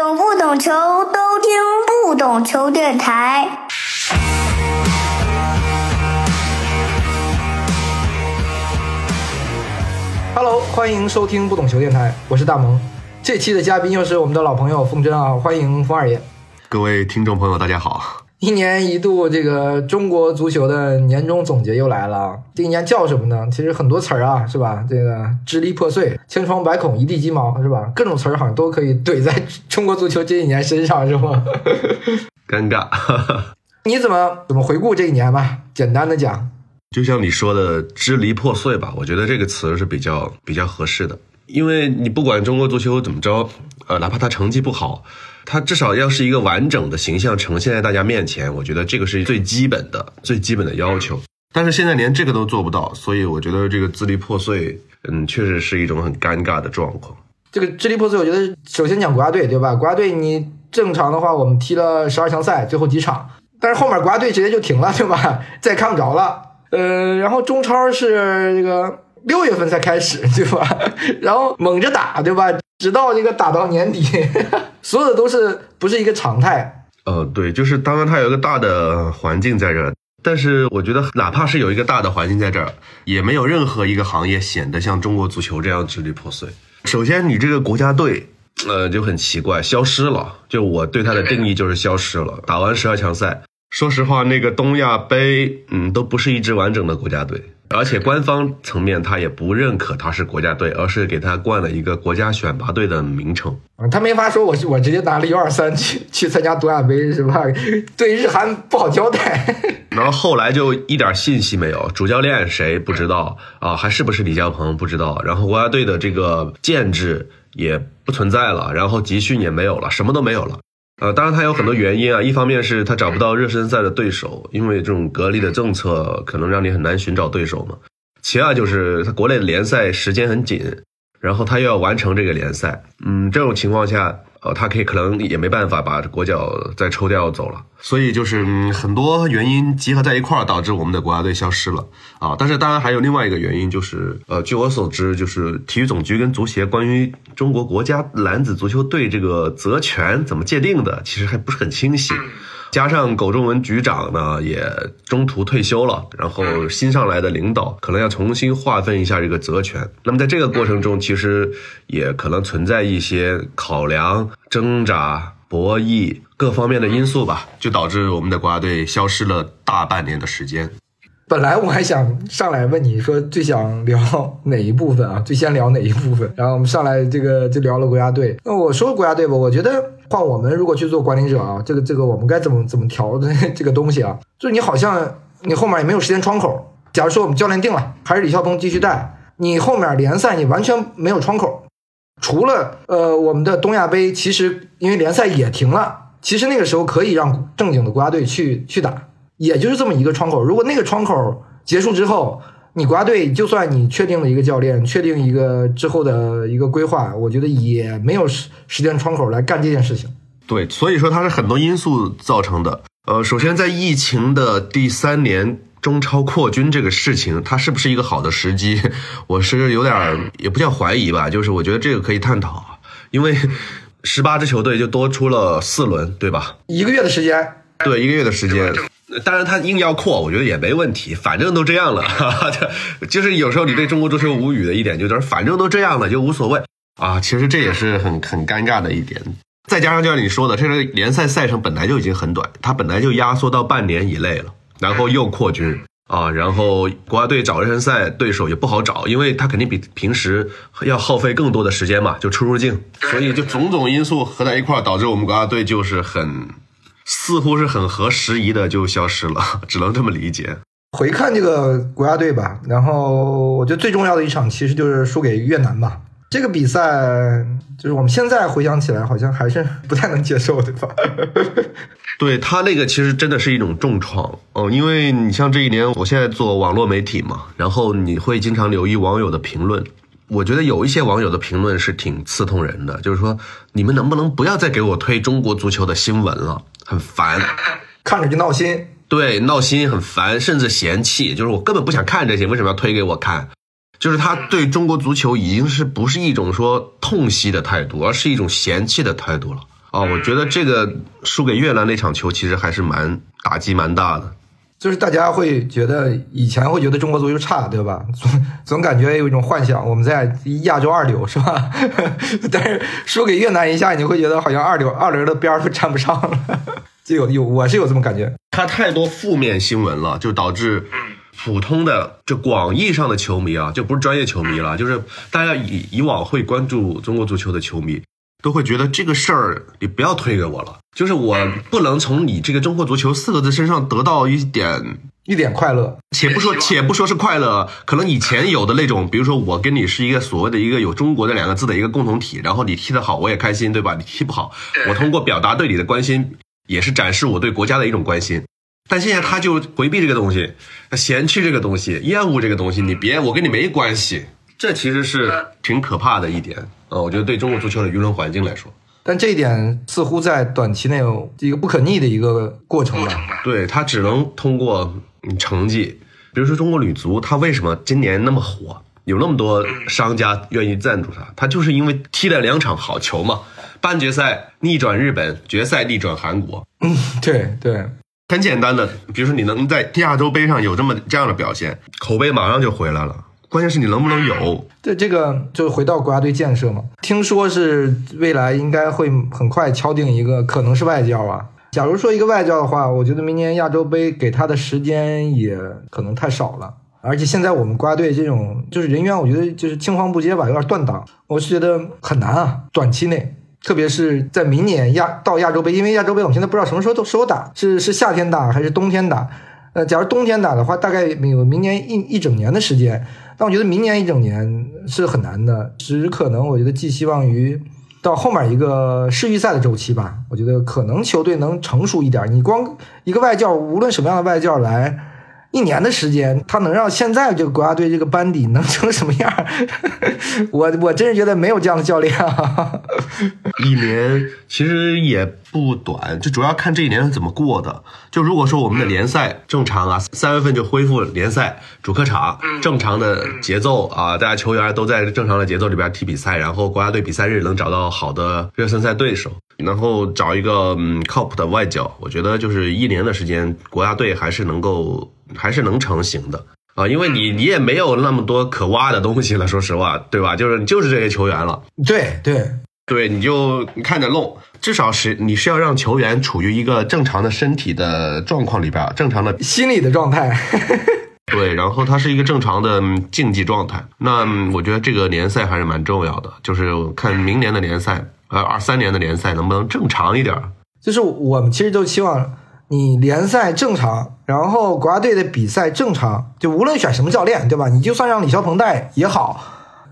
懂不懂球都听不懂球电台。Hello，欢迎收听不懂球电台，我是大萌。这期的嘉宾又是我们的老朋友风筝啊，欢迎风二爷。各位听众朋友，大家好。一年一度这个中国足球的年终总结又来了，这一年叫什么呢？其实很多词儿啊，是吧？这个支离破碎、千疮百孔、一地鸡毛，是吧？各种词儿好像都可以怼在中国足球这一年身上，是吗？尴尬。你怎么怎么回顾这一年吧？简单的讲，就像你说的支离破碎吧，我觉得这个词是比较比较合适的，因为你不管中国足球怎么着，呃，哪怕他成绩不好。它至少要是一个完整的形象呈现在大家面前，我觉得这个是最基本的、最基本的要求。但是现在连这个都做不到，所以我觉得这个支离破碎，嗯，确实是一种很尴尬的状况。这个支离破碎，我觉得首先讲国家队，对吧？国家队你正常的话，我们踢了十二强赛，最后几场，但是后面国家队直接就停了，对吧？再看不着了。呃，然后中超是这个六月份才开始，对吧？然后猛着打，对吧？直到这个打到年底，所有的都是不是一个常态。呃，对，就是当然它有一个大的环境在这儿，但是我觉得哪怕是有一个大的环境在这儿，也没有任何一个行业显得像中国足球这样支离破碎。首先，你这个国家队，呃，就很奇怪，消失了。就我对它的定义就是消失了。打完十二强赛，说实话，那个东亚杯，嗯，都不是一支完整的国家队。而且官方层面他也不认可他是国家队，而是给他冠了一个国家选拔队的名称。他没法说我是我直接拿了幺二三去去参加东亚杯是吧？对日韩不好交代。然后后来就一点信息没有，主教练谁不知道啊？还是不是李霄鹏不知道？然后国家队的这个建制也不存在了，然后集训也没有了，什么都没有了。呃，当然他有很多原因啊，一方面是他找不到热身赛的对手，因为这种隔离的政策可能让你很难寻找对手嘛。其二就是他国内联赛时间很紧，然后他又要完成这个联赛，嗯，这种情况下。呃，他可以可能也没办法把国脚再抽调走了，所以就是很多原因集合在一块儿，导致我们的国家队消失了啊。但是当然还有另外一个原因，就是呃，据我所知，就是体育总局跟足协关于中国国家男子足球队这个责权怎么界定的，其实还不是很清晰。加上苟仲文局长呢也中途退休了，然后新上来的领导可能要重新划分一下这个责权。那么在这个过程中，其实也可能存在一些考量、挣扎、博弈各方面的因素吧，就导致我们的国家队消失了大半年的时间。本来我还想上来问你说最想聊哪一部分啊？最先聊哪一部分？然后我们上来这个就聊了国家队。那我说国家队吧，我觉得换我们如果去做管理者啊，这个这个我们该怎么怎么调？的这个东西啊？就是你好像你后面也没有时间窗口。假如说我们教练定了，还是李霄鹏继续带，你后面联赛你完全没有窗口。除了呃我们的东亚杯，其实因为联赛也停了，其实那个时候可以让正经的国家队去去打。也就是这么一个窗口，如果那个窗口结束之后，你国家队就算你确定了一个教练，确定一个之后的一个规划，我觉得也没有时时间窗口来干这件事情。对，所以说它是很多因素造成的。呃，首先在疫情的第三年，中超扩军这个事情，它是不是一个好的时机？我是有点也不叫怀疑吧，就是我觉得这个可以探讨，因为十八支球队就多出了四轮，对吧？一个月的时间。对，一个月的时间。当然，他硬要扩，我觉得也没问题，反正都这样了。哈 哈就是有时候你对中国足球无语的一点，就是反正都这样了，就无所谓啊。其实这也是很很尴尬的一点。再加上就像你说的，这个联赛赛程本来就已经很短，它本来就压缩到半年以内了，然后又扩军啊，然后国家队找热身赛对手也不好找，因为他肯定比平时要耗费更多的时间嘛，就出入境。所以就种种因素合在一块，导致我们国家队就是很。似乎是很合时宜的就消失了，只能这么理解。回看这个国家队吧，然后我觉得最重要的一场其实就是输给越南吧。这个比赛就是我们现在回想起来，好像还是不太能接受，对吧？对他那个其实真的是一种重创哦，因为你像这一年，我现在做网络媒体嘛，然后你会经常留意网友的评论。我觉得有一些网友的评论是挺刺痛人的，就是说你们能不能不要再给我推中国足球的新闻了，很烦，看着就闹心。对，闹心很烦，甚至嫌弃，就是我根本不想看这些，为什么要推给我看？就是他对中国足球已经是不是一种说痛惜的态度，而是一种嫌弃的态度了。啊，我觉得这个输给越南那场球其实还是蛮打击蛮大的。就是大家会觉得以前会觉得中国足球差，对吧？总总感觉有一种幻想，我们在亚洲二流，是吧？但是输给越南一下，你会觉得好像二流二流的边儿都沾不上了，就有有我是有这么感觉。他太多负面新闻了，就导致普通的就广义上的球迷啊，就不是专业球迷了，就是大家以以往会关注中国足球的球迷。都会觉得这个事儿你不要推给我了，就是我不能从你这个中国足球四个字身上得到一点一点快乐。且不说且不说是快乐，可能以前有的那种，比如说我跟你是一个所谓的一个有中国的两个字的一个共同体，然后你踢得好我也开心，对吧？你踢不好，我通过表达对你的关心，也是展示我对国家的一种关心。但现在他就回避这个东西，他嫌弃这个东西，厌恶这个东西，你别我跟你没关系。这其实是挺可怕的一点，呃，我觉得对中国足球的舆论环境来说，但这一点似乎在短期内有一个不可逆的一个过程吧。对他只能通过成绩，比如说中国女足，它为什么今年那么火，有那么多商家愿意赞助它，它就是因为踢了两场好球嘛，半决赛逆转日本，决赛逆转韩国。嗯，对对，很简单的，比如说你能在亚洲杯上有这么这样的表现，口碑马上就回来了。关键是你能不能有？对，这个就回到国家队建设嘛。听说是未来应该会很快敲定一个，可能是外教啊。假如说一个外教的话，我觉得明年亚洲杯给他的时间也可能太少了。而且现在我们国家队这种就是人员，我觉得就是青黄不接吧，有点断档。我是觉得很难啊，短期内，特别是在明年亚到亚洲杯，因为亚洲杯我们现在不知道什么时候都时候打，是是夏天打还是冬天打？呃，假如冬天打的话，大概有明年一一整年的时间。但我觉得明年一整年是很难的，只可能我觉得寄希望于到后面一个世预赛的周期吧。我觉得可能球队能成熟一点。你光一个外教，无论什么样的外教来。一年的时间，他能让现在这个国家队这个班底能成什么样？我我真是觉得没有这样的教练啊！一年其实也不短，就主要看这一年是怎么过的。就如果说我们的联赛正常啊，三月份就恢复联赛主客场正常的节奏啊，大家球员都在正常的节奏里边踢比赛，然后国家队比赛日能找到好的热身赛对手，然后找一个嗯靠谱的外教，我觉得就是一年的时间，国家队还是能够。还是能成型的啊，因为你你也没有那么多可挖的东西了，说实话，对吧？就是就是这些球员了。对对对，你就看着弄，至少是你是要让球员处于一个正常的身体的状况里边，正常的心理的状态。对，然后他是一个正常的竞技状态。那我觉得这个联赛还是蛮重要的，就是看明年的联赛，呃，二三年的联赛能不能正常一点。就是我们其实都希望。你联赛正常，然后国家队的比赛正常，就无论选什么教练，对吧？你就算让李霄鹏带也好，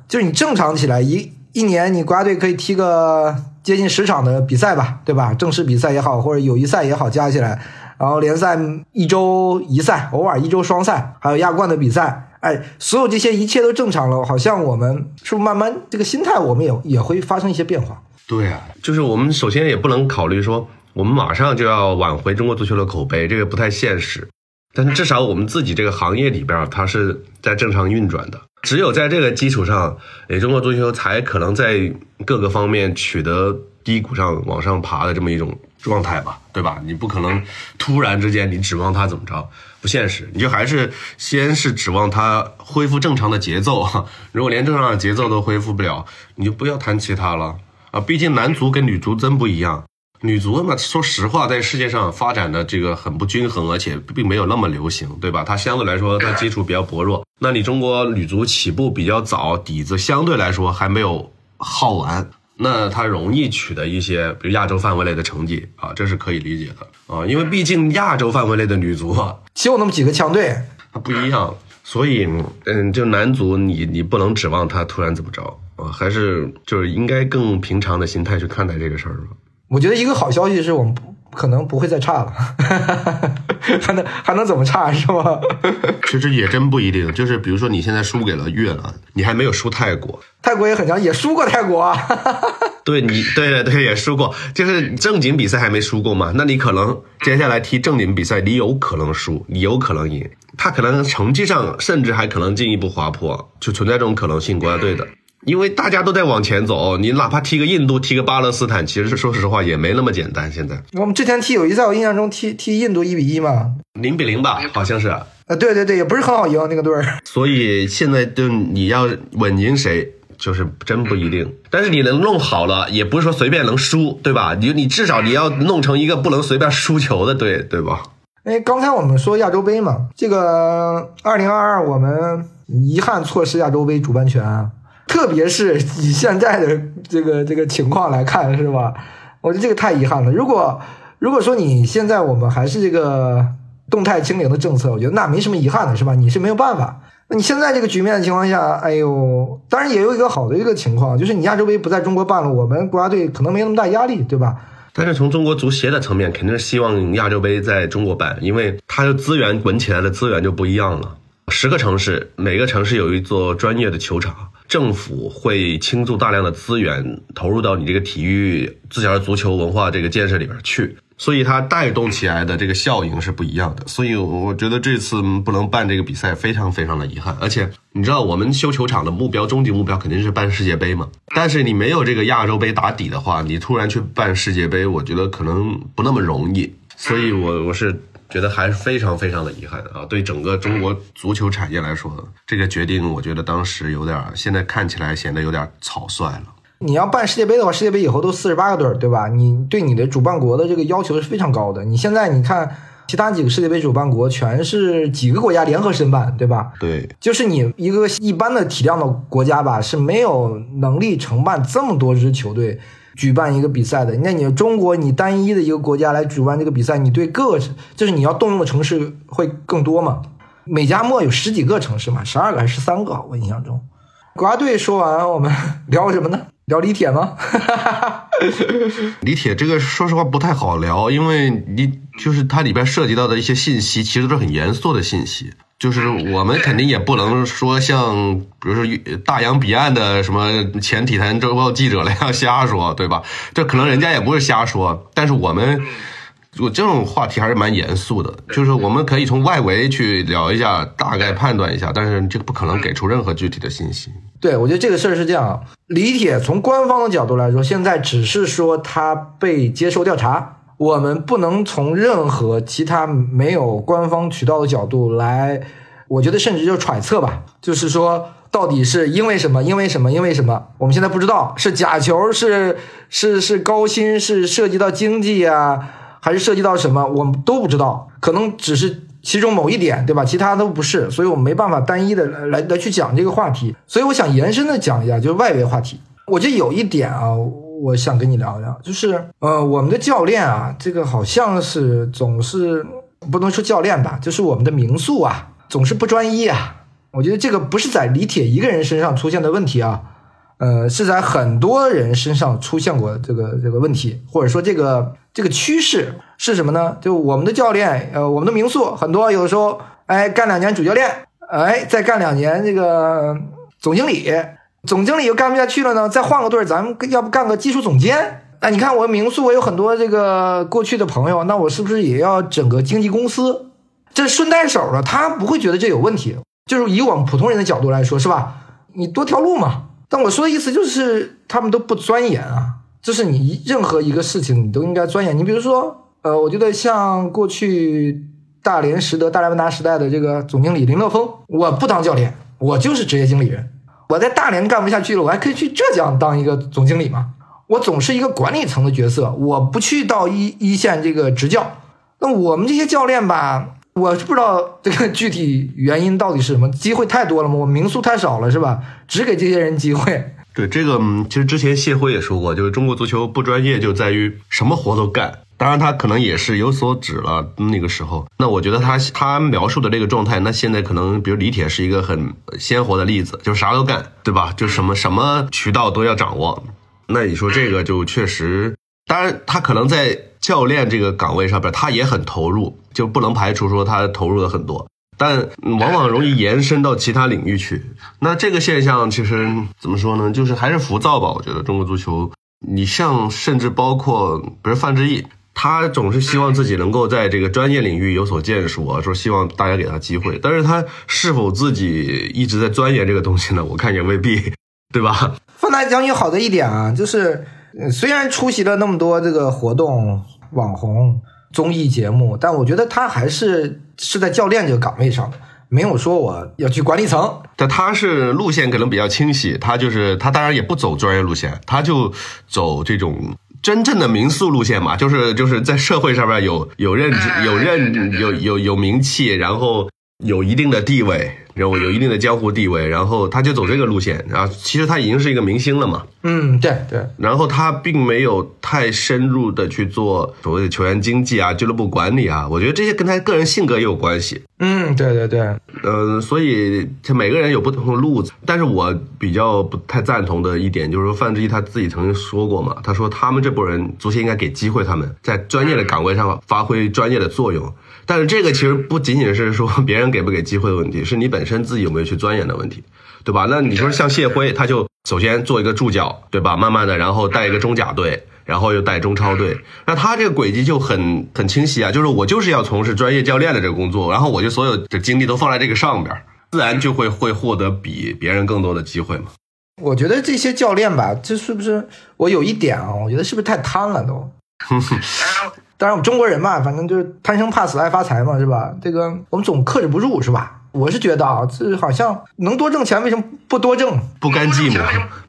就是你正常起来，一一年你国家队可以踢个接近十场的比赛吧，对吧？正式比赛也好，或者友谊赛也好，加起来，然后联赛一周一赛，偶尔一周双赛，还有亚冠的比赛，哎，所有这些一切都正常了，好像我们是不是慢慢这个心态，我们也也会发生一些变化？对啊，就是我们首先也不能考虑说。我们马上就要挽回中国足球的口碑，这个不太现实。但是至少我们自己这个行业里边，它是在正常运转的。只有在这个基础上，诶，中国足球才可能在各个方面取得低谷上往上爬的这么一种状态吧，对吧？你不可能突然之间你指望它怎么着，不现实。你就还是先是指望它恢复正常的节奏。如果连正常的节奏都恢复不了，你就不要谈其他了啊！毕竟男足跟女足真不一样。女足嘛，说实话，在世界上发展的这个很不均衡，而且并没有那么流行，对吧？它相对来说，它基础比较薄弱。那你中国女足起步比较早，底子相对来说还没有耗完，那它容易取得一些比如亚洲范围内的成绩啊，这是可以理解的啊。因为毕竟亚洲范围内的女足就那么几个强队，它不一样，所以嗯，就男足，你你不能指望他突然怎么着啊，还是就是应该更平常的心态去看待这个事儿吧。我觉得一个好消息是我们不可能不会再差了，还能还能怎么差是吗？其实也真不一定，就是比如说你现在输给了越南，你还没有输泰国，泰国也很强，也输过泰国。对你，对对对，也输过，就是正经比赛还没输过嘛。那你可能接下来踢正经比赛，你有可能输，你有可能赢，他可能成绩上甚至还可能进一步滑坡，就存在这种可能性。国家队的。因为大家都在往前走，你哪怕踢个印度、踢个巴勒斯坦，其实说实话也没那么简单。现在我们之前踢友谊赛，我印象中踢踢印度一比一嘛，零比零吧，好像是。呃，对对对，也不是很好赢那个队儿。所以现在就你要稳赢谁，就是真不一定。但是你能弄好了，也不是说随便能输，对吧？你你至少你要弄成一个不能随便输球的队，对吧？哎，刚才我们说亚洲杯嘛，这个二零二二我们遗憾错失亚洲杯主办权啊。特别是以现在的这个这个情况来看，是吧？我觉得这个太遗憾了。如果如果说你现在我们还是这个动态清零的政策，我觉得那没什么遗憾的，是吧？你是没有办法。那你现在这个局面的情况下，哎呦，当然也有一个好的一个情况，就是你亚洲杯不在中国办了，我们国家队可能没那么大压力，对吧？但是从中国足协的层面，肯定是希望亚洲杯在中国办，因为它的资源滚起来的资源就不一样了。十个城市，每个城市有一座专业的球场。政府会倾注大量的资源投入到你这个体育自小足球文化这个建设里边去，所以它带动起来的这个效应是不一样的。所以我觉得这次不能办这个比赛非常非常的遗憾。而且你知道，我们修球场的目标终极目标肯定是办世界杯嘛。但是你没有这个亚洲杯打底的话，你突然去办世界杯，我觉得可能不那么容易。所以我我是。觉得还是非常非常的遗憾啊！对整个中国足球产业来说，这个决定我觉得当时有点，现在看起来显得有点草率了。你要办世界杯的话，世界杯以后都四十八个队儿，对吧？你对你的主办国的这个要求是非常高的。你现在你看，其他几个世界杯主办国全是几个国家联合申办，对吧？对，就是你一个一般的体量的国家吧，是没有能力承办这么多支球队。举办一个比赛的，那你中国你单一的一个国家来举办这个比赛，你对各个就是你要动用的城市会更多吗？美加墨有十几个城市嘛，十二个还是十三个？我印象中，国家队说完，我们 聊什么呢？聊李铁吗？李铁这个说实话不太好聊，因为你就是它里边涉及到的一些信息，其实都是很严肃的信息。就是我们肯定也不能说像，比如说大洋彼岸的什么前体坛周报记者那样瞎说，对吧？这可能人家也不是瞎说，但是我们我这种话题还是蛮严肃的。就是我们可以从外围去聊一下，大概判断一下，但是这个不可能给出任何具体的信息。对，我觉得这个事儿是这样，李铁从官方的角度来说，现在只是说他被接受调查。我们不能从任何其他没有官方渠道的角度来，我觉得甚至就揣测吧，就是说到底是因为什么？因为什么？因为什么？我们现在不知道是假球，是是是高薪，是涉及到经济啊，还是涉及到什么？我们都不知道，可能只是其中某一点，对吧？其他都不是，所以我们没办法单一的来来去讲这个话题。所以我想延伸的讲一下，就是外围话题。我觉得有一点啊。我想跟你聊聊，就是呃，我们的教练啊，这个好像是总是不能说教练吧，就是我们的民宿啊，总是不专一啊。我觉得这个不是在李铁一个人身上出现的问题啊，呃，是在很多人身上出现过这个这个问题，或者说这个这个趋势是什么呢？就我们的教练，呃，我们的民宿很多有的时候，哎，干两年主教练，哎，再干两年这个总经理。总经理又干不下去了呢，再换个队儿，咱们要不干个技术总监？哎，你看我民宿，我有很多这个过去的朋友，那我是不是也要整个经纪公司？这顺带手了，他不会觉得这有问题。就是以我们普通人的角度来说，是吧？你多条路嘛。但我说的意思就是，他们都不钻研啊。就是你任何一个事情，你都应该钻研。你比如说，呃，我觉得像过去大连实德、大连万达时代的这个总经理林乐峰，我不当教练，我就是职业经理人。我在大连干不下去了，我还可以去浙江当一个总经理嘛？我总是一个管理层的角色，我不去到一一线这个执教。那我们这些教练吧，我是不知道这个具体原因到底是什么，机会太多了吗？我民宿太少了是吧？只给这些人机会。对这个，其实之前谢辉也说过，就是中国足球不专业就在于什么活都干。当然，他可能也是有所指了。那个时候，那我觉得他他描述的这个状态，那现在可能，比如李铁是一个很鲜活的例子，就啥都干，对吧？就什么什么渠道都要掌握。那你说这个就确实，当然他可能在教练这个岗位上边，他也很投入，就不能排除说他投入的很多，但往往容易延伸到其他领域去。那这个现象其实怎么说呢？就是还是浮躁吧。我觉得中国足球，你像甚至包括比如范志毅。他总是希望自己能够在这个专业领域有所建树啊，说希望大家给他机会，但是他是否自己一直在钻研这个东西呢？我看也未必。对吧？范大将军好的一点啊，就是虽然出席了那么多这个活动、网红、综艺节目，但我觉得他还是是在教练这个岗位上的，没有说我要去管理层。但他是路线可能比较清晰，他就是他当然也不走专业路线，他就走这种真正的民宿路线嘛，就是就是在社会上面有有认知、有认、有有有名气，然后有一定的地位，然后有一定的江湖地位，然后他就走这个路线，然后其实他已经是一个明星了嘛，嗯，对对，然后他并没有太深入的去做所谓的球员经济啊、俱乐部管理啊，我觉得这些跟他个人性格也有关系。嗯，对对对，呃，所以这每个人有不同的路子，但是我比较不太赞同的一点就是说，范志毅他自己曾经说过嘛，他说他们这波人足协应该给机会他们在专业的岗位上发挥专业的作用。但是这个其实不仅仅是说 别人给不给机会的问题，是你本身自己有没有去钻研的问题，对吧？那你说像谢辉，他就首先做一个助教，对吧？慢慢的，然后带一个中甲队，然后又带中超队，那他这个轨迹就很很清晰啊，就是我就是要从事专业教练的这个工作，然后我就所有的精力都放在这个上边儿，自然就会会获得比别人更多的机会嘛。我觉得这些教练吧，这是不是我有一点啊？我觉得是不是太贪了都？当然，我们中国人嘛，反正就是贪生怕死爱发财嘛，是吧？这个我们总克制不住，是吧？我是觉得啊，这好像能多挣钱，为什么不多挣？不甘寂寞，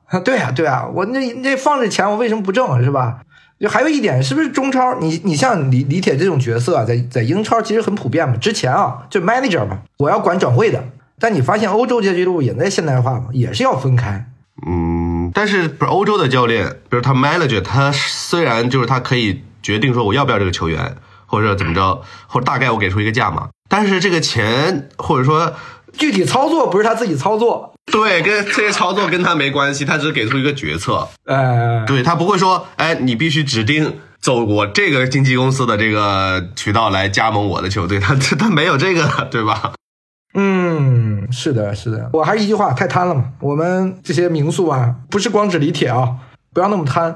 啊，对啊、对啊、我那那放着钱，我为什么不挣，是吧？就还有一点，是不是中超？你你像李李铁这种角色啊，在在英超其实很普遍嘛。之前啊，就 manager 嘛，我要管转会的。但你发现欧洲这些俱乐部也在现代化嘛，也是要分开。嗯，但是不是欧洲的教练，比如他 manager，他虽然就是他可以决定说我要不要这个球员，或者怎么着，或者大概我给出一个价嘛，但是这个钱或者说具体操作不是他自己操作，对跟这些操作跟他没关系，他只是给出一个决策，呃，对他不会说，哎，你必须指定走我这个经纪公司的这个渠道来加盟我的球队，他他他没有这个，对吧？嗯，是的，是的，我还是一句话，太贪了嘛。我们这些民宿啊，不是光指李铁啊，不要那么贪，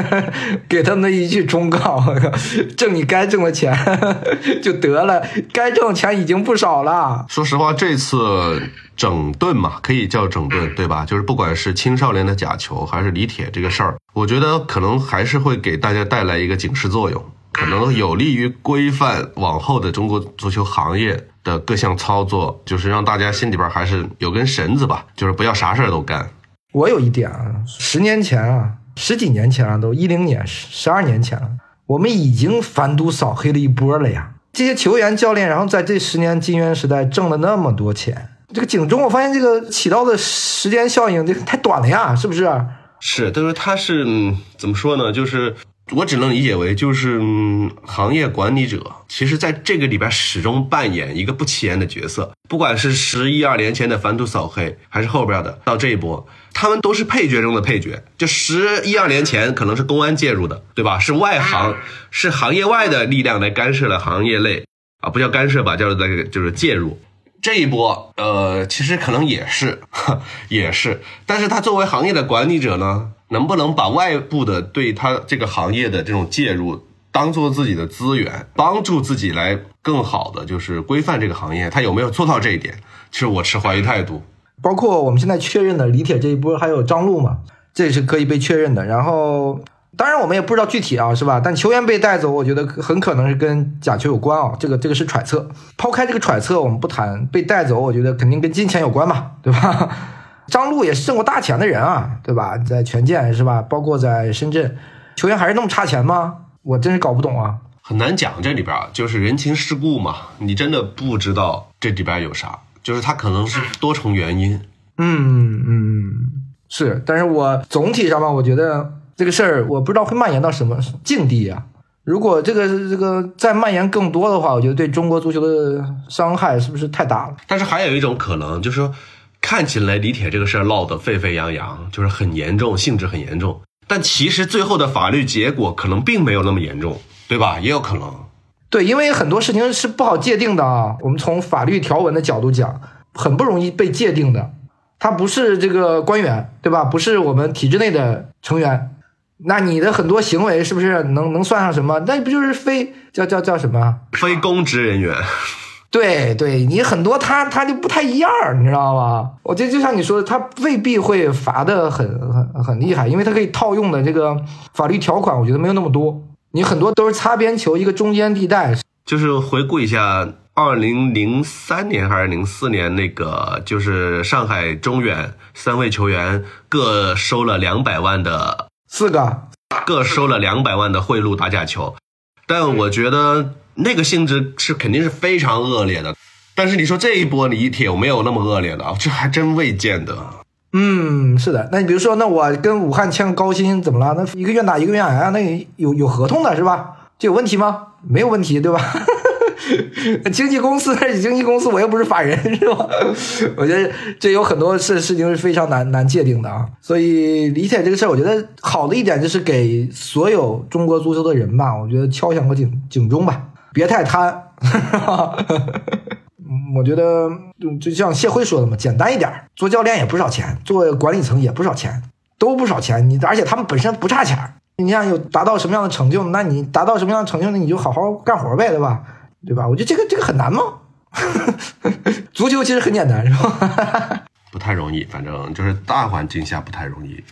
给他们一句忠告：挣你该挣的钱 就得了，该挣的钱已经不少了。说实话，这次整顿嘛，可以叫整顿，对吧？就是不管是青少年的假球，还是李铁这个事儿，我觉得可能还是会给大家带来一个警示作用，可能有利于规范往后的中国足球行业的各项操作，就是让大家心里边还是有根绳子吧，就是不要啥事儿都干。我有一点啊，十年前啊，十几年前了、都一零年、十二年前了，我们已经反赌扫黑了一波了呀。这些球员、教练，然后在这十年金元时代挣了那么多钱，这个警钟，我发现这个起到的时间效应这太短了呀，是不是？是，但是他是、嗯怎么说呢？就是我只能理解为，就是、嗯、行业管理者，其实在这个里边始终扮演一个不起眼的角色。不管是十一二年前的反赌扫黑，还是后边的到这一波，他们都是配角中的配角。就十一二年前可能是公安介入的，对吧？是外行，是行业外的力量来干涉了行业内啊，不叫干涉吧，叫做就是介入。这一波，呃，其实可能也是，也是，但是他作为行业的管理者呢，能不能把外部的对他这个行业的这种介入当做自己的资源，帮助自己来更好的就是规范这个行业，他有没有做到这一点？其实我持怀疑态度。包括我们现在确认的李铁这一波，还有张路嘛，这是可以被确认的。然后，当然我们也不知道具体啊，是吧？但球员被带走，我觉得很可能是跟假球有关啊，这个这个是揣测。抛开这个揣测，我们不谈被带走，我觉得肯定跟金钱有关嘛，对吧？张路也是挣过大钱的人啊，对吧？在权健是吧？包括在深圳，球员还是那么差钱吗？我真是搞不懂啊。很难讲这里边啊，就是人情世故嘛，你真的不知道这里边有啥，就是它可能是多重原因。嗯嗯，是，但是我总体上吧，我觉得这个事儿，我不知道会蔓延到什么境地啊。如果这个这个再蔓延更多的话，我觉得对中国足球的伤害是不是太大了？但是还有一种可能，就是说看起来李铁这个事儿闹得沸沸扬扬，就是很严重，性质很严重，但其实最后的法律结果可能并没有那么严重，对吧？也有可能。对，因为很多事情是不好界定的啊。我们从法律条文的角度讲，很不容易被界定的。他不是这个官员，对吧？不是我们体制内的成员，那你的很多行为是不是能能算上什么？那不就是非叫叫叫什么？非公职人员，对对，你很多他他就不太一样，你知道吗？我觉得就像你说的，他未必会罚的很很很厉害，因为他可以套用的这个法律条款，我觉得没有那么多。你很多都是擦边球，一个中间地带。就是回顾一下，二零零三年还是零四年那个，就是上海中远三位球员各收了两百万的，四个各收了两百万的贿赂打假球，但我觉得。那个性质是肯定是非常恶劣的，但是你说这一波李铁有没有那么恶劣的啊？这还真未见得。嗯，是的。那你比如说，那我跟武汉签个高薪怎么了？那一个愿打一个愿挨啊，那有有合同的是吧？这有问题吗？没有问题，对吧？经纪公司是经纪公司，我又不是法人，是吧？我觉得这有很多事事情是非常难难界定的啊。所以李铁这个事儿，我觉得好的一点就是给所有中国足球的人吧，我觉得敲响个警警钟吧。别太贪，我觉得就就像谢辉说的嘛，简单一点，做教练也不少钱，做管理层也不少钱，都不少钱。你而且他们本身不差钱，你想有达到什么样的成就，那你达到什么样的成就，那你就好好干活呗，对吧？对吧？我觉得这个这个很难吗？足球其实很简单，是吧？不太容易，反正就是大环境下不太容易。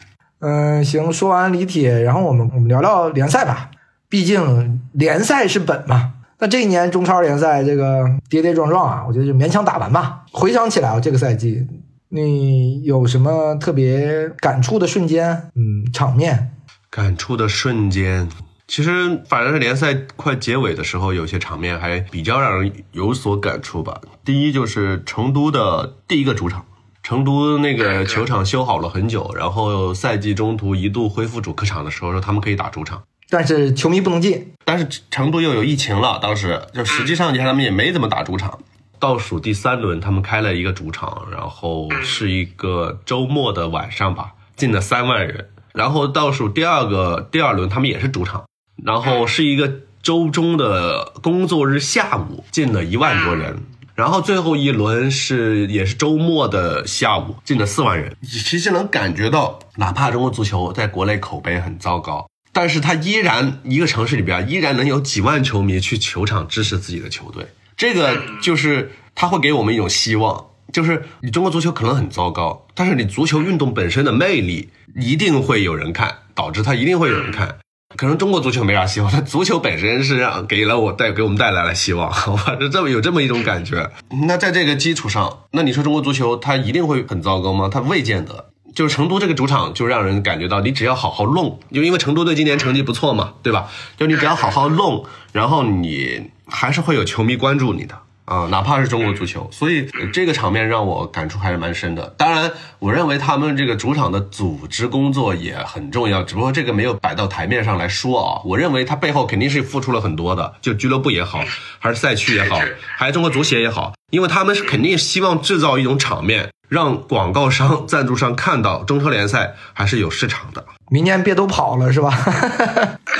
嗯，行，说完李铁，然后我们我们聊聊联赛吧，毕竟联赛是本嘛。那这一年中超联赛这个跌跌撞撞啊，我觉得就勉强打完吧。回想起来啊，这个赛季你有什么特别感触的瞬间？嗯，场面感触的瞬间，其实反正是联赛快结尾的时候，有些场面还比较让人有所感触吧。第一就是成都的第一个主场，成都那个球场修好了很久，然后赛季中途一度恢复主客场的时候，说他们可以打主场。但是球迷不能进，但是成都又有疫情了，当时就实际上你看他们也没怎么打主场。倒数第三轮，他们开了一个主场，然后是一个周末的晚上吧，进了三万人。然后倒数第二个第二轮，他们也是主场，然后是一个周中的工作日下午，进了一万多人。然后最后一轮是也是周末的下午，进了四万人。其实能感觉到，哪怕中国足球在国内口碑很糟糕。但是他依然一个城市里边依然能有几万球迷去球场支持自己的球队，这个就是他会给我们一种希望，就是你中国足球可能很糟糕，但是你足球运动本身的魅力一定会有人看，导致他一定会有人看。可能中国足球没啥希望，但足球本身是让给了我带给我们带来了希望，好吧？就这么有这么一种感觉。那在这个基础上，那你说中国足球它一定会很糟糕吗？它未见得。就是成都这个主场，就让人感觉到你只要好好弄，就因为成都队今年成绩不错嘛，对吧？就你只要好好弄，然后你还是会有球迷关注你的啊，哪怕是中国足球。所以这个场面让我感触还是蛮深的。当然，我认为他们这个主场的组织工作也很重要，只不过这个没有摆到台面上来说啊。我认为他背后肯定是付出了很多的，就俱乐部也好，还是赛区也好，还是中国足协也好，因为他们是肯定希望制造一种场面。让广告商、赞助商看到中超联赛还是有市场的。明年别都跑了是吧？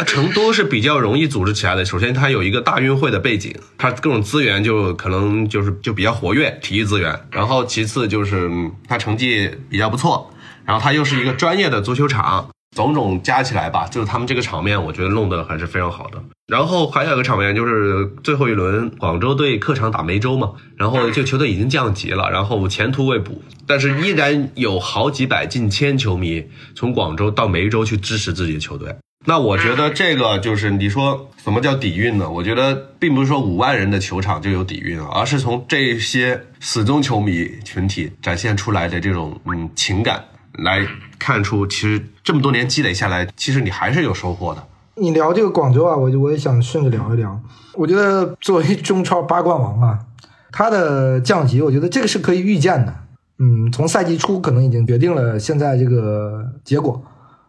成都是比较容易组织起来的。首先，它有一个大运会的背景，它各种资源就可能就是就比较活跃，体育资源。然后其次就是它成绩比较不错，然后它又是一个专业的足球场。种种加起来吧，就是他们这个场面，我觉得弄得还是非常好的。然后还有一个场面，就是最后一轮广州队客场打梅州嘛，然后这球队已经降级了，然后前途未卜，但是依然有好几百、近千球迷从广州到梅州去支持自己的球队。那我觉得这个就是你说什么叫底蕴呢？我觉得并不是说五万人的球场就有底蕴啊，而是从这些死忠球迷群体展现出来的这种嗯情感来。看出其实这么多年积累下来，其实你还是有收获的。你聊这个广州啊，我就我也想顺着聊一聊。我觉得作为中超八冠王啊，他的降级，我觉得这个是可以预见的。嗯，从赛季初可能已经决定了现在这个结果，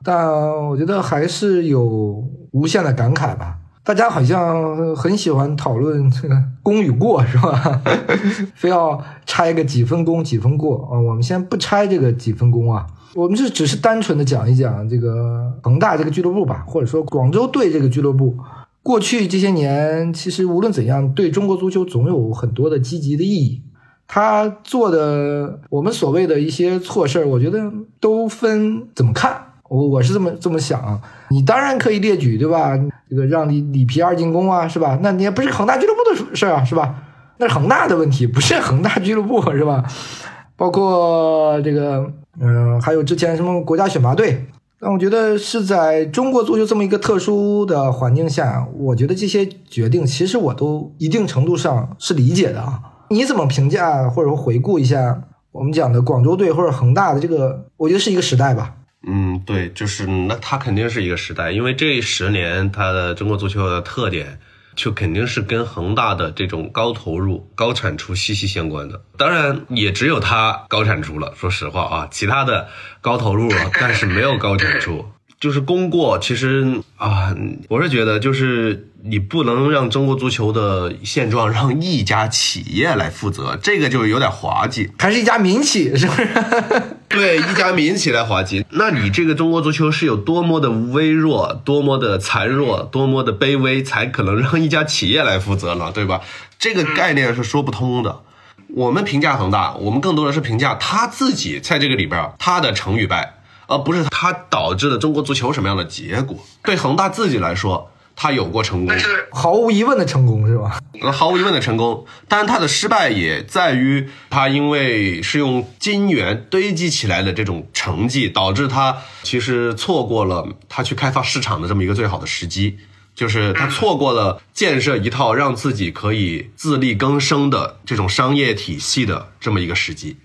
但我觉得还是有无限的感慨吧。大家好像很喜欢讨论这个功与过，是吧？非要拆个几分功几分过啊？我们先不拆这个几分功啊。我们就只是单纯的讲一讲这个恒大这个俱乐部吧，或者说广州队这个俱乐部，过去这些年其实无论怎样，对中国足球总有很多的积极的意义。他做的我们所谓的一些错事儿，我觉得都分怎么看。我我是这么这么想，你当然可以列举，对吧？这个让李里皮二进宫啊，是吧？那你也不是恒大俱乐部的事儿啊，是吧？那是恒大的问题，不是恒大俱乐部是吧？包括这个，嗯、还有之前什么国家选拔队。但我觉得是在中国足球这么一个特殊的环境下，我觉得这些决定其实我都一定程度上是理解的啊。你怎么评价或者说回顾一下我们讲的广州队或者恒大的这个？我觉得是一个时代吧。嗯，对，就是那它肯定是一个时代，因为这十年它的中国足球的特点，就肯定是跟恒大的这种高投入、高产出息息相关的。当然，也只有它高产出了，说实话啊，其他的高投入了，但是没有高产出。就是功过，其实啊，我是觉得，就是你不能让中国足球的现状让一家企业来负责，这个就有点滑稽。还是一家民企，是不是？对一家民企来滑稽，那你这个中国足球是有多么的微弱、多么的残弱、多么的卑微，才可能让一家企业来负责呢？对吧？这个概念是说不通的。我们评价恒大，我们更多的是评价他自己在这个里边他的成与败，而不是他导致的中国足球什么样的结果。对恒大自己来说，他有过成功，是毫无疑问的成功是吧？呃毫无疑问的成功，但是他的失败也在于他因为是用金元堆积起来的这种成绩，导致他其实错过了他去开发市场的这么一个最好的时机，就是他错过了建设一套让自己可以自力更生的这种商业体系的这么一个时机。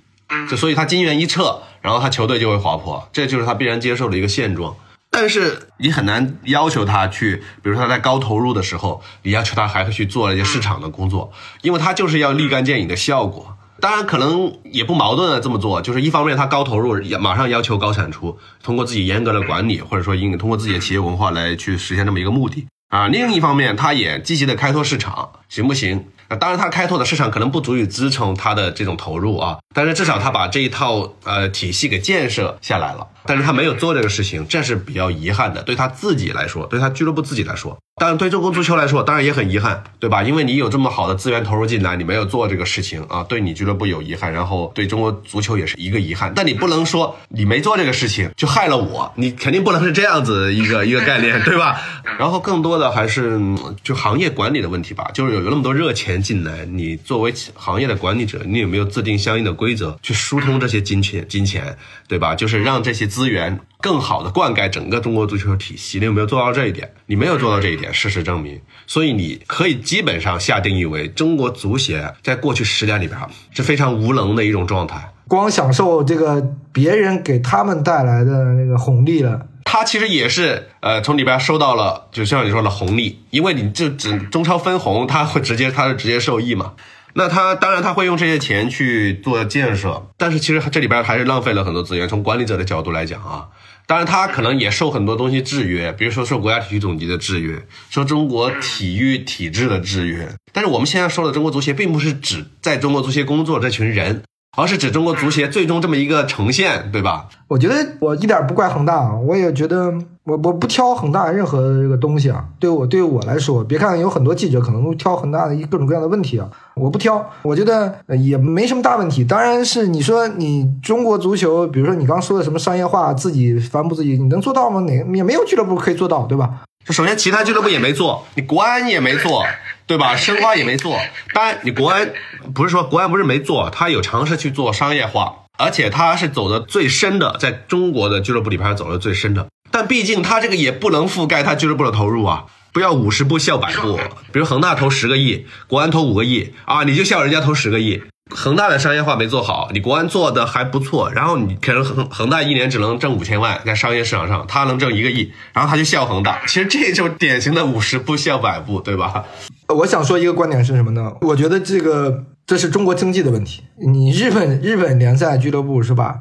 就所以他金元一撤，然后他球队就会滑坡，这就是他必然接受的一个现状。但是你很难要求他去，比如说他在高投入的时候，你要求他还会去做一些市场的工作，因为他就是要立竿见影的效果。当然，可能也不矛盾的这么做，就是一方面他高投入，马上要求高产出，通过自己严格的管理，或者说应通过自己的企业文化来去实现这么一个目的啊。另一方面，他也积极的开拓市场，行不行？那当然，他开拓的市场可能不足以支撑他的这种投入啊，但是至少他把这一套呃体系给建设下来了，但是他没有做这个事情，这是比较遗憾的，对他自己来说，对他俱乐部自己来说，当然对中国足球来说，当然也很遗憾，对吧？因为你有这么好的资源投入进来，你没有做这个事情啊，对你俱乐部有遗憾，然后对中国足球也是一个遗憾，但你不能说你没做这个事情就害了我，你肯定不能是这样子一个一个概念，对吧？然后更多的还是就行业管理的问题吧，就是有有那么多热钱进来，你作为行业的管理者，你有没有制定相应的规则去疏通这些金钱金钱，对吧？就是让这些资源更好的灌溉整个中国足球体系，你有没有做到这一点？你没有做到这一点，事实证明，所以你可以基本上下定义为中国足协在过去十年里边是非常无能的一种状态。光享受这个别人给他们带来的那个红利了。他其实也是，呃，从里边收到了，就像你说的红利，因为你就只中超分红，他会直接他是直接受益嘛。那他当然他会用这些钱去做建设，但是其实这里边还是浪费了很多资源。从管理者的角度来讲啊，当然他可能也受很多东西制约，比如说受国家体育总局的制约，受中国体育体制的制约。但是我们现在说的中国足协，并不是指在中国足协工作这群人，而是指中国足协最终这么一个呈现，对吧？我觉得我一点不怪恒大，我也觉得我我不挑恒大任何这个东西啊。对我对我来说，别看有很多记者可能都挑恒大的一各种各样的问题啊，我不挑，我觉得也没什么大问题。当然是你说你中国足球，比如说你刚说的什么商业化，自己反哺自己，你能做到吗？哪也没有俱乐部可以做到，对吧？首先其他俱乐部也没做，你国安也没做，对吧？申花也没做。当然，你国安不是说国安不是没做，他有尝试去做商业化，而且他是走的最深的，在中国的俱乐部里边走的最深的。但毕竟他这个也不能覆盖他俱乐部的投入啊。不要五十步笑百步，比如恒大投十个亿，国安投五个亿啊，你就笑人家投十个亿。恒大的商业化没做好，你国安做的还不错，然后你可能恒恒大一年只能挣五千万，在商业市场上他能挣一个亿，然后他就笑恒大，其实这就是典型的五十步笑百步，对吧？我想说一个观点是什么呢？我觉得这个这是中国经济的问题。你日本日本联赛俱乐部是吧？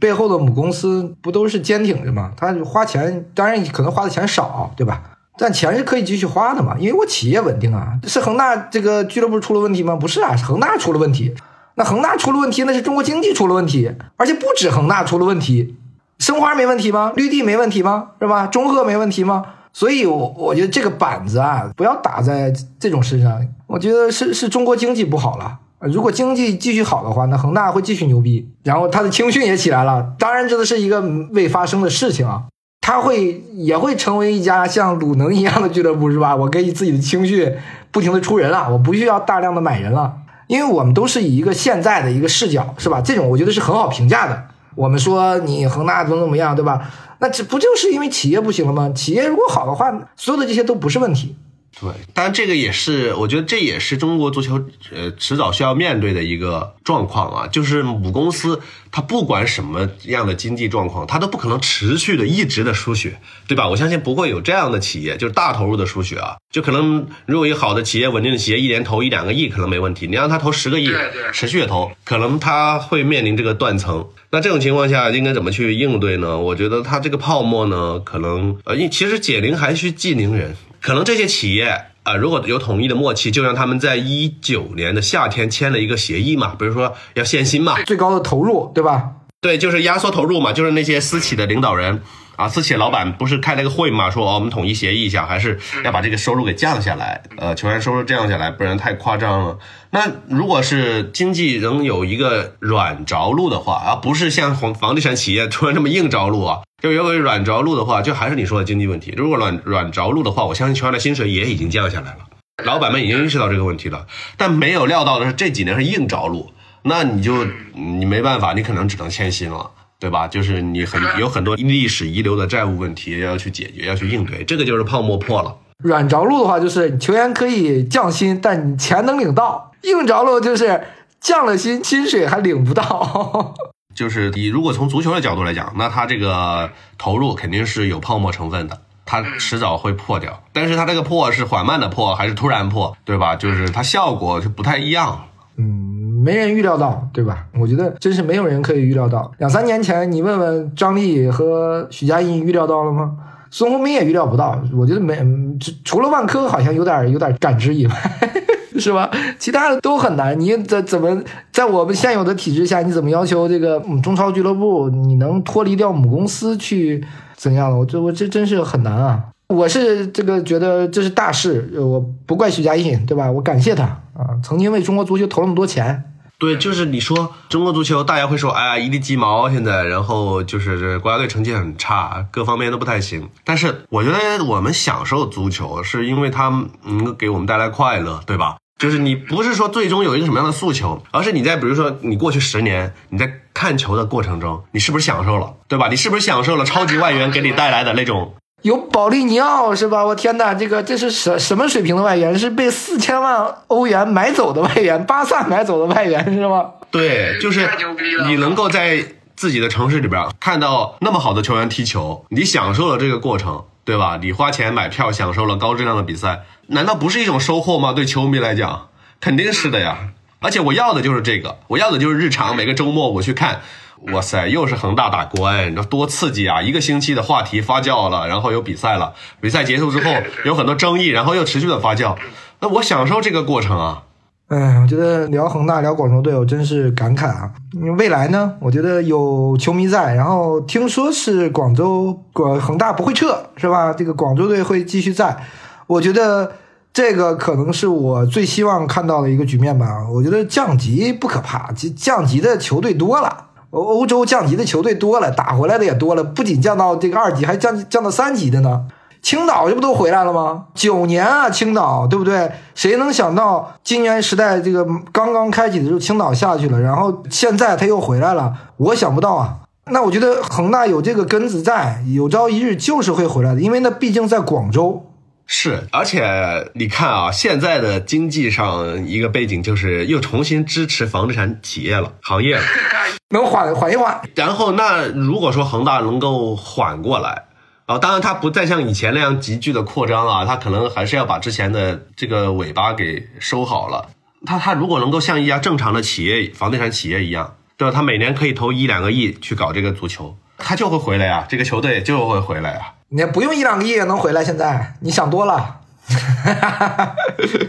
背后的母公司不都是坚挺着吗？他花钱，当然可能花的钱少，对吧？但钱是可以继续花的嘛，因为我企业稳定啊。是恒大这个俱乐部出了问题吗？不是啊，是恒大出了问题。那恒大出了问题，那是中国经济出了问题，而且不止恒大出了问题，申花没问题吗？绿地没问题吗？是吧？中赫没问题吗？所以我，我觉得这个板子啊，不要打在这种身上。我觉得是是中国经济不好了。如果经济继续好的话，那恒大会继续牛逼，然后他的青训也起来了。当然，这个是一个未发生的事情啊。他会也会成为一家像鲁能一样的俱乐部，是吧？我可以自己的青训不停的出人了，我不需要大量的买人了。因为我们都是以一个现在的一个视角，是吧？这种我觉得是很好评价的。我们说你恒大怎么怎么样，对吧？那这不就是因为企业不行了吗？企业如果好的话，所有的这些都不是问题。对，当然这个也是，我觉得这也是中国足球呃迟早需要面对的一个状况啊，就是母公司它不管什么样的经济状况，它都不可能持续的一直的输血，对吧？我相信不会有这样的企业，就是大投入的输血啊，就可能如果一个好的企业、稳定的企业，一年投一两个亿可能没问题，你让他投十个亿，持续的投，可能他会面临这个断层。那这种情况下应该怎么去应对呢？我觉得它这个泡沫呢，可能呃，因其实解铃还需系铃人。可能这些企业啊，如果有统一的默契，就像他们在一九年的夏天签了一个协议嘛，比如说要限薪嘛，最高的投入，对吧？对，就是压缩投入嘛，就是那些私企的领导人啊，私企老板不是开了个会嘛，说哦我们统一协议一下，还是要把这个收入给降下来，呃，球员收入降下来，不然太夸张了。那如果是经济能有一个软着陆的话，而不是像房房地产企业突然这么硬着陆啊。就有个软着陆的话，就还是你说的经济问题。如果软软着陆的话，我相信球员的薪水也已经降下来了，老板们已经意识到这个问题了。但没有料到的是这几年是硬着陆，那你就你没办法，你可能只能签薪了，对吧？就是你很有很多历史遗留的债务问题要去解决，要去应对，这个就是泡沫破了。软着陆的话，就是球员可以降薪，但你钱能领到；硬着陆就是降了薪，薪水还领不到。就是你如果从足球的角度来讲，那它这个投入肯定是有泡沫成分的，它迟早会破掉。但是它这个破是缓慢的破还是突然破，对吧？就是它效果就不太一样。嗯，没人预料到，对吧？我觉得真是没有人可以预料到。两三年前你问问张丽和许家印预料到了吗？孙宏斌也预料不到。我觉得没，除了万科好像有点有点感知以外。是吧？其他的都很难。你怎怎么在我们现有的体制下，你怎么要求这个中超俱乐部你能脱离掉母公司去怎样了？我这我这真是很难啊！我是这个觉得这是大事，我不怪许家印，对吧？我感谢他啊，曾经为中国足球投那么多钱。对，就是你说中国足球，大家会说，哎呀，一地鸡毛现在，然后就是这国家队成绩很差，各方面都不太行。但是我觉得我们享受足球，是因为它能给我们带来快乐，对吧？就是你不是说最终有一个什么样的诉求，而是你在比如说你过去十年你在看球的过程中，你是不是享受了，对吧？你是不是享受了超级外援给你带来的那种？有保利尼奥是吧？我天哪，这个这是什什么水平的外援？是被四千万欧元买走的外援，巴萨买走的外援是吗？对，就是你能够在自己的城市里边看到那么好的球员踢球，你享受了这个过程，对吧？你花钱买票享受了高质量的比赛。难道不是一种收获吗？对球迷来讲，肯定是的呀。而且我要的就是这个，我要的就是日常，每个周末我去看，哇塞，又是恒大打国安，多刺激啊！一个星期的话题发酵了，然后有比赛了，比赛结束之后 有很多争议，然后又持续的发酵，那我享受这个过程啊。哎，我觉得聊恒大聊广州队，我真是感慨啊。未来呢，我觉得有球迷在，然后听说是广州广恒大不会撤，是吧？这个广州队会继续在。我觉得这个可能是我最希望看到的一个局面吧。我觉得降级不可怕，降降级的球队多了，欧欧洲降级的球队多了，打回来的也多了。不仅降到这个二级，还降降到三级的呢。青岛这不都回来了吗？九年啊，青岛对不对？谁能想到金元时代这个刚刚开启的时候，青岛下去了，然后现在他又回来了。我想不到啊。那我觉得恒大有这个根子在，有朝一日就是会回来的，因为那毕竟在广州。是，而且你看啊，现在的经济上一个背景就是又重新支持房地产企业了，行业了，能缓缓一缓。然后那如果说恒大能够缓过来啊，当然它不再像以前那样急剧的扩张啊，它可能还是要把之前的这个尾巴给收好了。它它如果能够像一家正常的企业，房地产企业一样，对吧？它每年可以投一两个亿去搞这个足球，它就会回来啊，这个球队就会回来啊。你不用一两个亿也能回来，现在你想多了。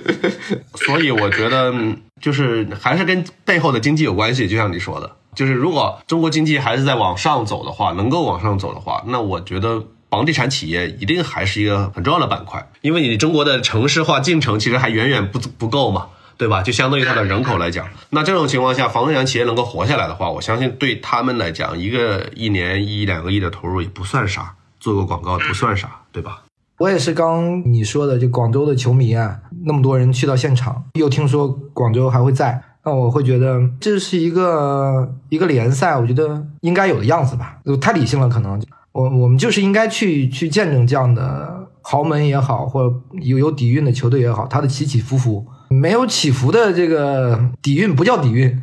所以我觉得就是还是跟背后的经济有关系，就像你说的，就是如果中国经济还是在往上走的话，能够往上走的话，那我觉得房地产企业一定还是一个很重要的板块，因为你中国的城市化进程其实还远远不不够嘛，对吧？就相对于它的人口来讲，那这种情况下，房地产企业能够活下来的话，我相信对他们来讲，一个一年一两个亿的投入也不算啥。做个广告不算啥，对吧？我也是刚你说的，就广州的球迷啊，那么多人去到现场，又听说广州还会在，那我会觉得这是一个一个联赛，我觉得应该有的样子吧。太理性了，可能我我们就是应该去去见证这样的豪门也好，或有有底蕴的球队也好，它的起起伏伏。没有起伏的这个底蕴不叫底蕴，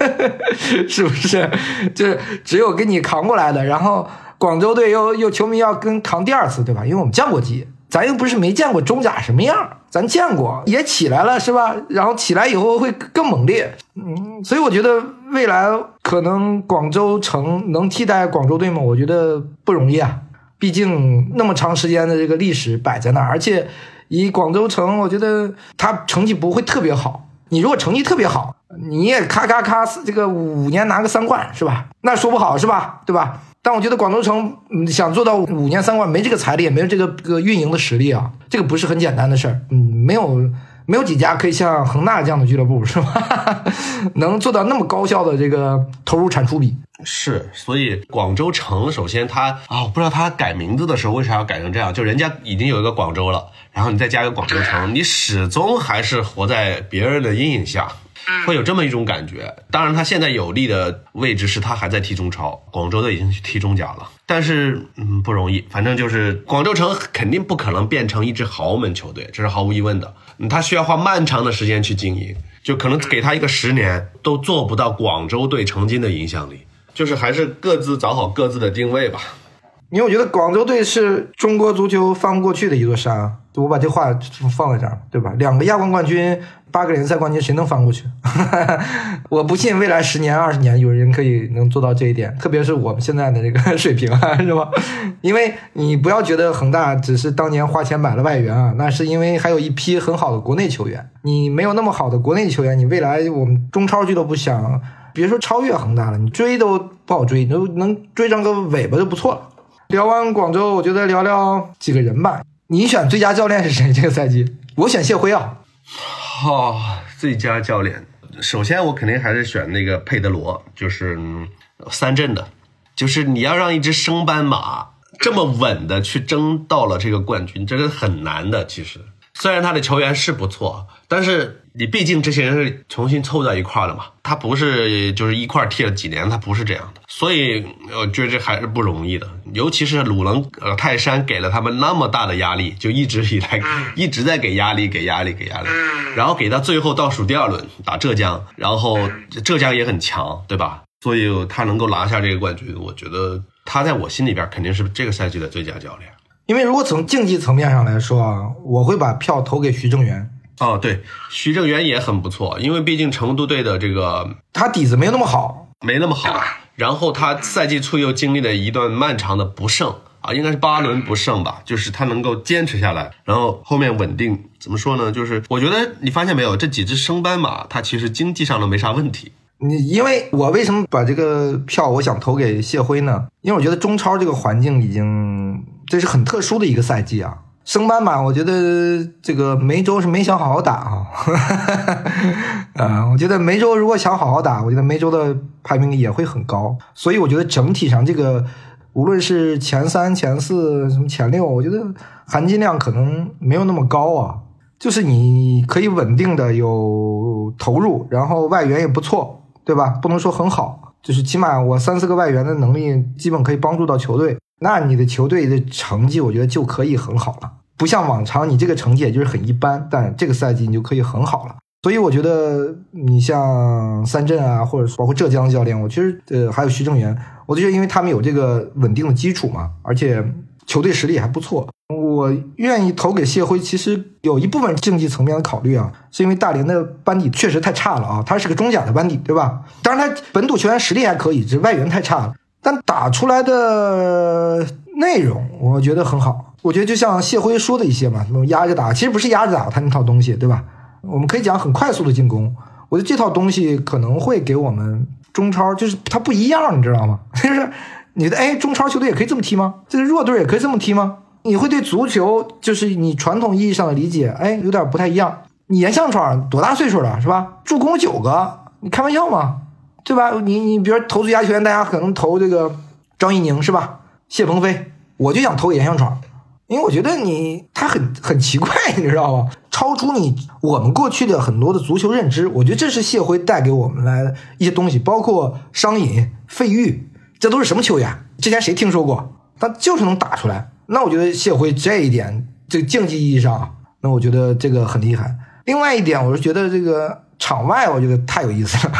是不是？就是只有给你扛过来的。然后广州队又又球迷要跟扛第二次，对吧？因为我们降过级，咱又不是没见过中甲什么样，咱见过也起来了，是吧？然后起来以后会更猛烈。嗯，所以我觉得未来可能广州城能替代广州队吗？我觉得不容易啊，毕竟那么长时间的这个历史摆在那儿，而且。以广州城，我觉得他成绩不会特别好。你如果成绩特别好，你也咔咔咔，这个五年拿个三冠是吧？那说不好是吧？对吧？但我觉得广州城想做到五年三冠，没这个财力，也没有这个个运营的实力啊，这个不是很简单的事儿。嗯，没有没有几家可以像恒大这样的俱乐部是吧？能做到那么高效的这个投入产出比。是，所以广州城首先它啊，我不知道它改名字的时候为啥要改成这样，就人家已经有一个广州了，然后你再加一个广州城，你始终还是活在别人的阴影下，会有这么一种感觉。当然，他现在有利的位置是他还在踢中超，广州队已经去踢中甲了，但是嗯不容易，反正就是广州城肯定不可能变成一支豪门球队，这是毫无疑问的，他需要花漫长的时间去经营，就可能给他一个十年都做不到广州队曾经的影响力。就是还是各自找好各自的定位吧，因为我觉得广州队是中国足球翻不过去的一座山。我把这话放在这儿，对吧？两个亚冠冠军，八个联赛冠军，谁能翻过去？我不信未来十年、二十年有人可以能做到这一点，特别是我们现在的这个 水平啊，是吧？因为你不要觉得恒大只是当年花钱买了外援啊，那是因为还有一批很好的国内球员。你没有那么好的国内球员，你未来我们中超俱乐部想。别说超越恒大了，你追都不好追，能能追上个尾巴就不错了。聊完广州，我觉得聊聊几个人吧。你选最佳教练是谁？这个赛季，我选谢辉啊。好，最佳教练，首先我肯定还是选那个佩德罗，就是三镇的。就是你要让一只升班马这么稳的去争到了这个冠军，这是很难的。其实，虽然他的球员是不错，但是。你毕竟这些人是重新凑在一块儿的嘛，他不是就是一块儿踢了几年，他不是这样的，所以我觉得这还是不容易的。尤其是鲁能呃泰山给了他们那么大的压力，就一直以来一直在给压力，给压力，给压力，然后给到最后倒数第二轮打浙江，然后浙江也很强，对吧？所以他能够拿下这个冠军，我觉得他在我心里边肯定是这个赛季的最佳教练。因为如果从竞技层面上来说啊，我会把票投给徐正源。哦，对，徐正源也很不错，因为毕竟成都队的这个他底子没有那么好，没那么好。然后他赛季初又经历了一段漫长的不胜啊，应该是八轮不胜吧，就是他能够坚持下来，然后后面稳定。怎么说呢？就是我觉得你发现没有，这几只升班马，他其实经济上都没啥问题。你因为我为什么把这个票我想投给谢辉呢？因为我觉得中超这个环境已经这是很特殊的一个赛季啊。升班马，我觉得这个梅州是没想好好打啊，啊，我觉得梅州如果想好好打，我觉得梅州的排名也会很高。所以我觉得整体上这个无论是前三、前四、什么前六，我觉得含金量可能没有那么高啊。就是你可以稳定的有投入，然后外援也不错，对吧？不能说很好，就是起码我三四个外援的能力基本可以帮助到球队，那你的球队的成绩我觉得就可以很好了。不像往常，你这个成绩也就是很一般，但这个赛季你就可以很好了。所以我觉得你像三镇啊，或者包括浙江教练，我其实呃还有徐正源，我就觉得因为他们有这个稳定的基础嘛，而且球队实力还不错，我愿意投给谢辉。其实有一部分竞技层面的考虑啊，是因为大连的班底确实太差了啊，他是个中甲的班底，对吧？当然他本土球员实力还可以，只是外援太差了，但打出来的内容我觉得很好。我觉得就像谢辉说的一些嘛，那种压着打，其实不是压着打他那套东西，对吧？我们可以讲很快速的进攻。我觉得这套东西可能会给我们中超，就是它不一样，你知道吗？就是你的哎，中超球队也可以这么踢吗？这个弱队也可以这么踢吗？你会对足球就是你传统意义上的理解，哎，有点不太一样。你严向闯多大岁数了，是吧？助攻九个，你开玩笑吗？对吧？你你比如投最佳球员，大家可能投这个张怡宁是吧？谢鹏飞，我就想投严向闯。因为我觉得你他很很奇怪，你知道吗？超出你我们过去的很多的足球认知，我觉得这是谢辉带给我们来的一些东西，包括商隐、费玉，这都是什么球员？之前谁听说过？他就是能打出来。那我觉得谢辉这一点，这个竞技意义上，那我觉得这个很厉害。另外一点，我是觉得这个场外，我觉得太有意思了。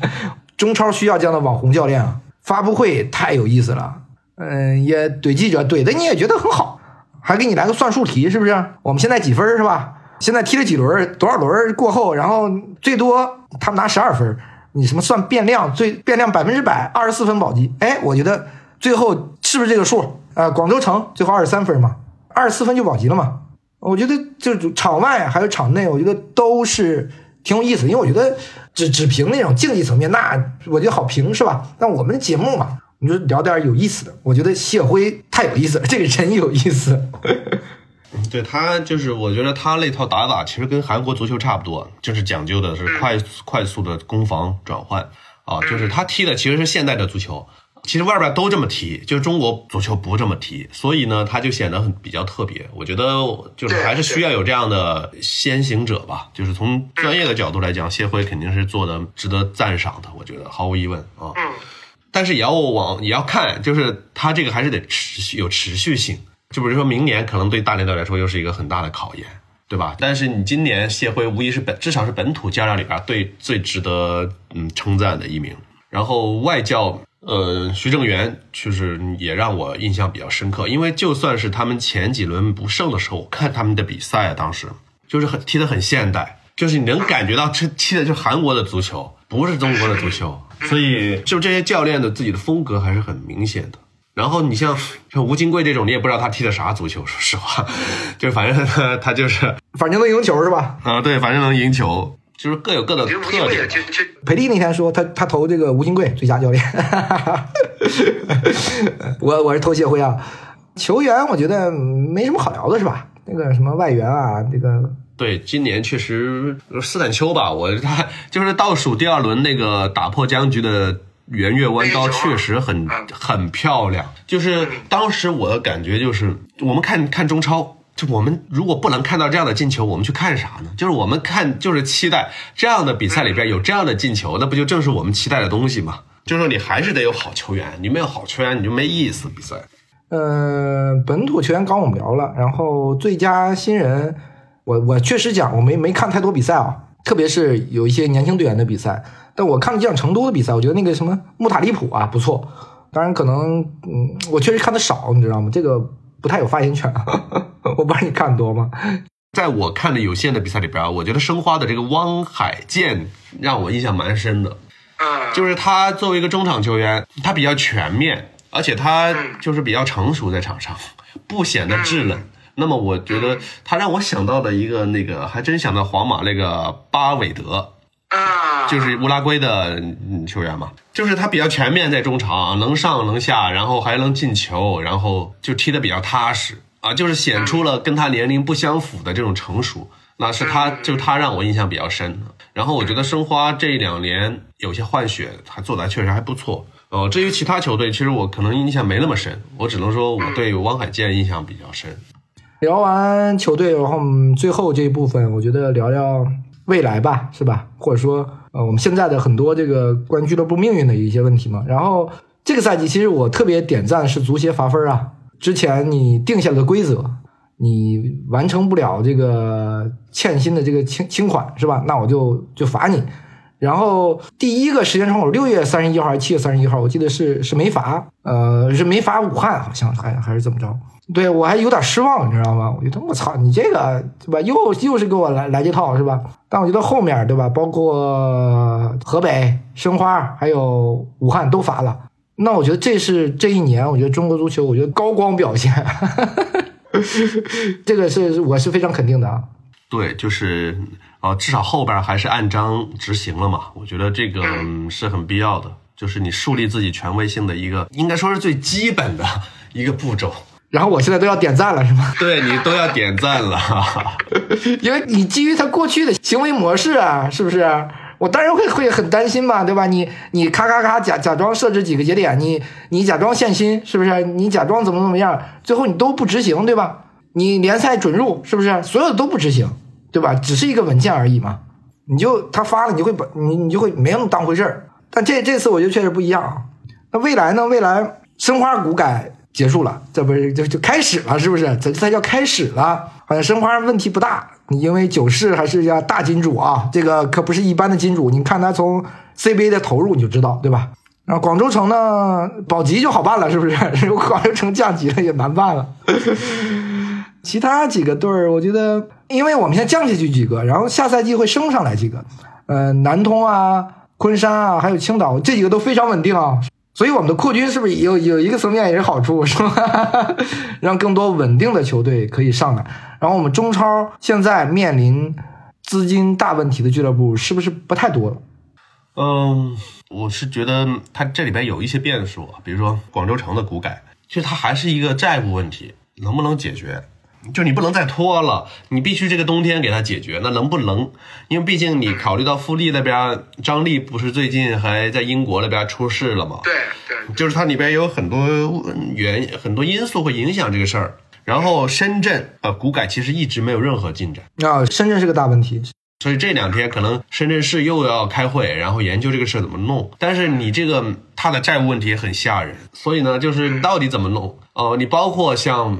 中超需要这样的网红教练啊，发布会太有意思了。嗯，也怼记者，怼的你也觉得很好，还给你来个算术题，是不是？我们现在几分是吧？现在踢了几轮，多少轮过后，然后最多他们拿十二分，你什么算变量？最变量百分之百，二十四分保级。哎，我觉得最后是不是这个数？啊，广州城最后二十三分嘛，二十四分就保级了嘛。我觉得就场外还有场内，我觉得都是挺有意思，因为我觉得只只凭那种竞技层面，那我觉得好评是吧？那我们的节目嘛，你说聊点有意思的。我觉得谢辉太有意思了，这个人有意思。对他就是，我觉得他那套打法其实跟韩国足球差不多，就是讲究的是快快速的攻防转换啊，就是他踢的其实是现代的足球。其实外边都这么踢，就是中国足球不这么踢，所以呢，他就显得很比较特别。我觉得就是还是需要有这样的先行者吧。就是从专业的角度来讲，谢辉肯定是做的值得赞赏的，我觉得毫无疑问啊。嗯。但是也要往也要看，就是他这个还是得持续有持续性。就比如说明年可能对大连队来说又是一个很大的考验，对吧？但是你今年谢辉无疑是本至少是本土教练里边最最值得嗯称赞的一名。然后外教。呃，徐正元确实也让我印象比较深刻，因为就算是他们前几轮不胜的时候，看他们的比赛啊，当时就是很踢得很现代，就是你能感觉到这踢的就是韩国的足球，不是中国的足球，所以就这些教练的自己的风格还是很明显的。然后你像像吴金贵这种，你也不知道他踢的啥足球，说实话，就反正他他就是，反正能赢球是吧？啊，对，反正能赢球。就是各有各的特点。裴丽那天说他他投这个吴金贵最佳教练，我我是投谢辉啊。球员我觉得没什么好聊的是吧？那个什么外援啊，这个对，今年确实斯坦丘吧，我他就是倒数第二轮那个打破僵局的圆月弯刀确实很很漂亮。就是当时我的感觉就是，我们看看中超。就我们如果不能看到这样的进球，我们去看啥呢？就是我们看，就是期待这样的比赛里边有这样的进球，那不就正是我们期待的东西吗？就是说你还是得有好球员，你没有好球员你就没意思比赛。呃，本土球员刚我们聊了，然后最佳新人，我我确实讲我没没看太多比赛啊，特别是有一些年轻队员的比赛，但我看了几场成都的比赛，我觉得那个什么穆塔利普啊不错，当然可能嗯我确实看的少，你知道吗？这个。不太有发言权，我不知道你看多吗？在我看的有限的比赛里边，我觉得申花的这个汪海建让我印象蛮深的。嗯，就是他作为一个中场球员，他比较全面，而且他就是比较成熟在场上，不显得稚嫩。那么我觉得他让我想到的一个那个，还真想到皇马那个巴韦德。啊，就是乌拉圭的球员嘛，就是他比较全面，在中场能上能下，然后还能进球，然后就踢得比较踏实啊，就是显出了跟他年龄不相符的这种成熟，那是他就他让我印象比较深。然后我觉得申花这两年有些换血，他做的确实还不错。哦，至于其他球队，其实我可能印象没那么深，我只能说我对汪海建印象比较深。聊完球队，然后最后这一部分，我觉得聊聊。未来吧，是吧？或者说，呃，我们现在的很多这个关于俱乐部命运的一些问题嘛。然后这个赛季，其实我特别点赞是足协罚分啊。之前你定下的规则，你完成不了这个欠薪的这个清清款，是吧？那我就就罚你。然后第一个时间窗口六月三十一号还是七月三十一号，我记得是是没罚，呃，是没罚武汉，好像还还是怎么着？对我还有点失望，你知道吗？我觉得我操，你这个对吧？又又是给我来来这套是吧？但我觉得后面对吧？包括河北申花还有武汉都罚了。那我觉得这是这一年，我觉得中国足球，我觉得高光表现，这个是我是非常肯定的啊。对，就是呃，至少后边还是按章执行了嘛。我觉得这个是很必要的，就是你树立自己权威性的一个，应该说是最基本的一个步骤。然后我现在都要点赞了，是吗？对你都要点赞了，因为你基于他过去的行为模式啊，是不是？我当然会会很担心嘛，对吧？你你咔咔咔假假装设置几个节点，你你假装限薪，是不是？你假装怎么怎么样，最后你都不执行，对吧？你联赛准入是不是所有的都不执行，对吧？只是一个文件而已嘛。你就他发了，你就会把你你就会没那么当回事儿。但这这次我觉得确实不一样。那未来呢？未来申花股改结束了，这不是就就开始了，是不是？这才叫开始了。好像申花问题不大，你因为九世还是家大金主啊，这个可不是一般的金主。你看他从 CBA 的投入你就知道，对吧？然后广州城呢，保级就好办了，是不是？如果广州城降级了也难办了。其他几个队儿，我觉得，因为我们现在降下去几个，然后下赛季会升上来几个，呃，南通啊、昆山啊，还有青岛这几个都非常稳定啊，所以我们的扩军是不是有有一个层面也是好处，是吧？让更多稳定的球队可以上来。然后我们中超现在面临资金大问题的俱乐部是不是不太多了？嗯，我是觉得它这里边有一些变数，比如说广州城的股改，其实它还是一个债务问题，能不能解决？就你不能再拖了，你必须这个冬天给它解决。那能不能？因为毕竟你考虑到富力那边，张力不是最近还在英国那边出事了吗？对对，就是它里边有很多原很多因素会影响这个事儿。然后深圳呃股改其实一直没有任何进展啊，深圳是个大问题。所以这两天可能深圳市又要开会，然后研究这个事怎么弄。但是你这个它的债务问题也很吓人，所以呢，就是到底怎么弄？哦，你包括像。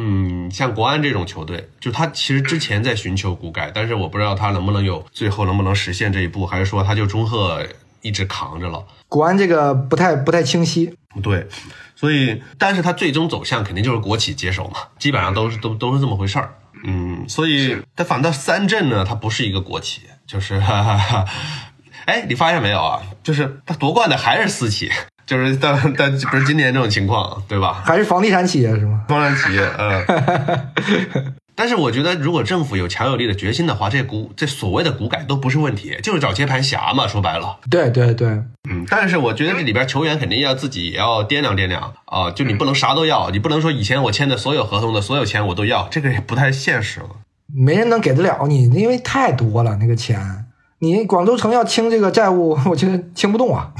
嗯，像国安这种球队，就他其实之前在寻求股改，但是我不知道他能不能有最后能不能实现这一步，还是说他就中赫一直扛着了。国安这个不太不太清晰。对，所以，但是他最终走向肯定就是国企接手嘛，基本上都是都都是这么回事儿。嗯，所以他反倒三镇呢，它不是一个国企，就是哈哈哈，哎，你发现没有啊？就是他夺冠的还是私企。就是但但不是今年这种情况，对吧？还是房地产企业是吗？房地产企业，嗯。但是我觉得，如果政府有强有力的决心的话，这股这所谓的股改都不是问题，就是找接盘侠嘛。说白了，对对对，嗯。但是我觉得这里边球员肯定要自己也要掂量掂量啊，就你不能啥都要，你不能说以前我签的所有合同的所有钱我都要，这个也不太现实了。没人能给得了你，因为太多了那个钱。你广州城要清这个债务，我觉得清不动啊！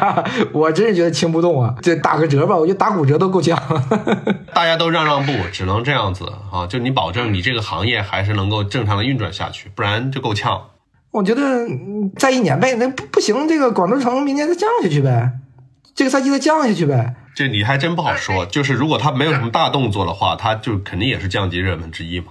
我真是觉得清不动啊！这打个折吧，我觉得打骨折都够呛。大家都让让步，只能这样子啊！就你保证你这个行业还是能够正常的运转下去，不然就够呛。我觉得再一年呗，那不不行，这个广州城明年再降下去呗，这个赛季再降下去呗。这你还真不好说。就是如果他没有什么大动作的话，他就肯定也是降级热门之一嘛。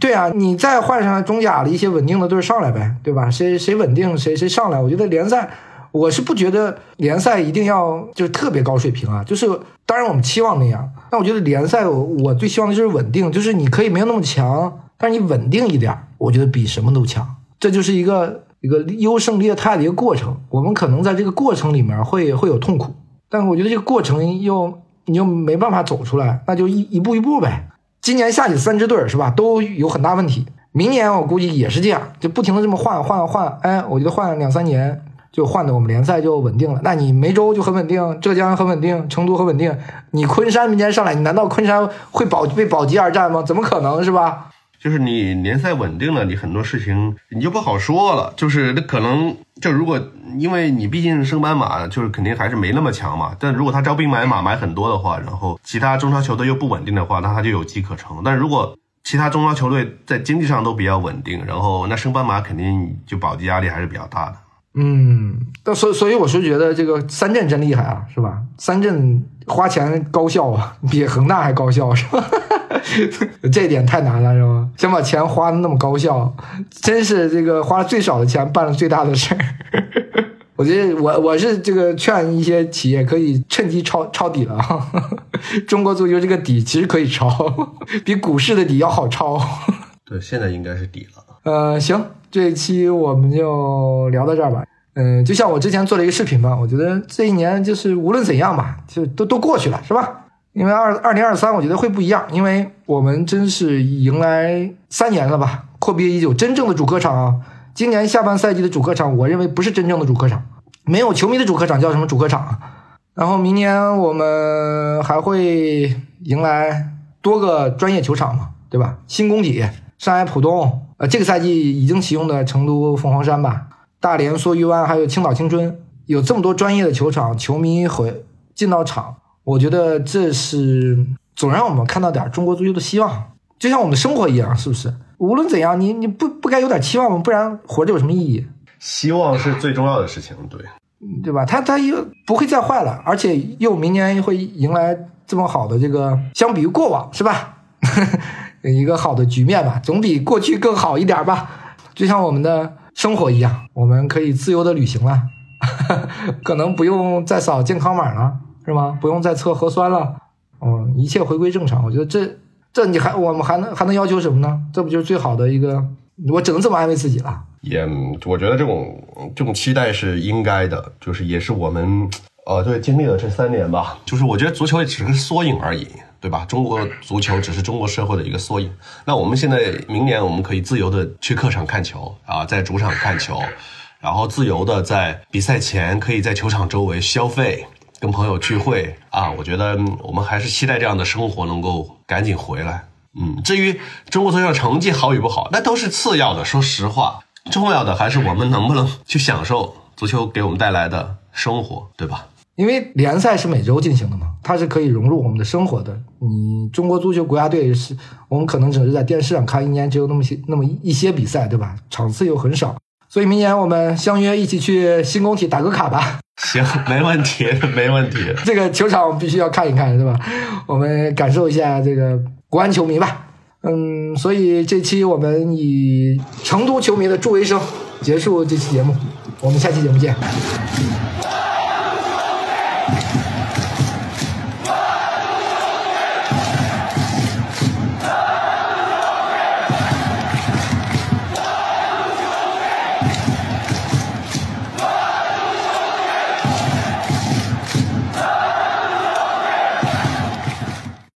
对啊，你再换上中甲的一些稳定的队上来呗，对吧？谁谁稳定谁谁上来。我觉得联赛，我是不觉得联赛一定要就是特别高水平啊。就是当然我们期望那样，但我觉得联赛我我最希望的就是稳定，就是你可以没有那么强，但是你稳定一点，我觉得比什么都强。这就是一个一个优胜劣汰的一个过程。我们可能在这个过程里面会会有痛苦，但我觉得这个过程又你又没办法走出来，那就一一步一步呗。今年下去三支队是吧，都有很大问题。明年我估计也是这样，就不停的这么换换换。哎，我觉得换两三年就换的我们联赛就稳定了。那你梅州就很稳定，浙江很稳定，成都很稳定。你昆山明年上来，你难道昆山会保为保级而战吗？怎么可能是吧？就是你联赛稳定了，你很多事情你就不好说了。就是那可能就如果因为你毕竟升班马，就是肯定还是没那么强嘛。但如果他招兵买马买很多的话，然后其他中超球队又不稳定的话，那他就有机可乘。但如果其他中超球队在经济上都比较稳定，然后那升班马肯定就保级压力还是比较大的。嗯，但所所以我是觉得这个三镇真厉害啊，是吧？三镇花钱高效啊，比恒大还高效，是吧？这一点太难了，是吧？想把钱花的那么高效，真是这个花了最少的钱办了最大的事儿。我觉得我我是这个劝一些企业可以趁机抄抄底了。中国足球这个底其实可以抄，比股市的底要好抄。对，现在应该是底了。呃，行，这一期我们就聊到这儿吧。嗯，就像我之前做了一个视频吧，我觉得这一年就是无论怎样吧，就都都过去了，是吧？因为二二零二三，我觉得会不一样，因为我们真是迎来三年了吧，阔别已久，真正的主客场啊！今年下半赛季的主客场，我认为不是真正的主客场，没有球迷的主客场叫什么主客场啊？然后明年我们还会迎来多个专业球场嘛，对吧？新工体、上海浦东，呃，这个赛季已经启用的成都凤凰山吧，大连梭鱼湾，还有青岛青春，有这么多专业的球场，球迷会进到场。我觉得这是总让我们看到点中国足球的希望。就像我们的生活一样，是不是？无论怎样，你你不不该有点期望吗？不然活着有什么意义？希望是最重要的事情，对，对吧？他他又不会再坏了，而且又明年会迎来这么好的这个，相比于过往是吧？一个好的局面吧，总比过去更好一点吧。就像我们的生活一样，我们可以自由的旅行了，可能不用再扫健康码了，是吗？不用再测核酸了，嗯，一切回归正常。我觉得这这你还我们还能还能要求什么呢？这不就是最好的一个？我只能这么安慰自己了。也，我觉得这种这种期待是应该的，就是也是我们呃，对经历了这三年吧，就是我觉得足球也只是缩影而已，对吧？中国足球只是中国社会的一个缩影。那我们现在明年我们可以自由的去客场看球啊，在主场看球，然后自由的在比赛前可以在球场周围消费，跟朋友聚会啊。我觉得我们还是期待这样的生活能够赶紧回来。嗯，至于中国足球成绩好与不好，那都是次要的。说实话，重要的还是我们能不能去享受足球给我们带来的生活，对吧？因为联赛是每周进行的嘛，它是可以融入我们的生活的。你中国足球国家队是我们可能只是在电视上看，一年只有那么些那么一些比赛，对吧？场次又很少，所以明年我们相约一起去新工体打个卡吧。行，没问题，没问题。这个球场我们必须要看一看，是吧？我们感受一下这个。国安球迷吧，嗯，所以这期我们以成都球迷的助威声结束这期节目，我们下期节目见。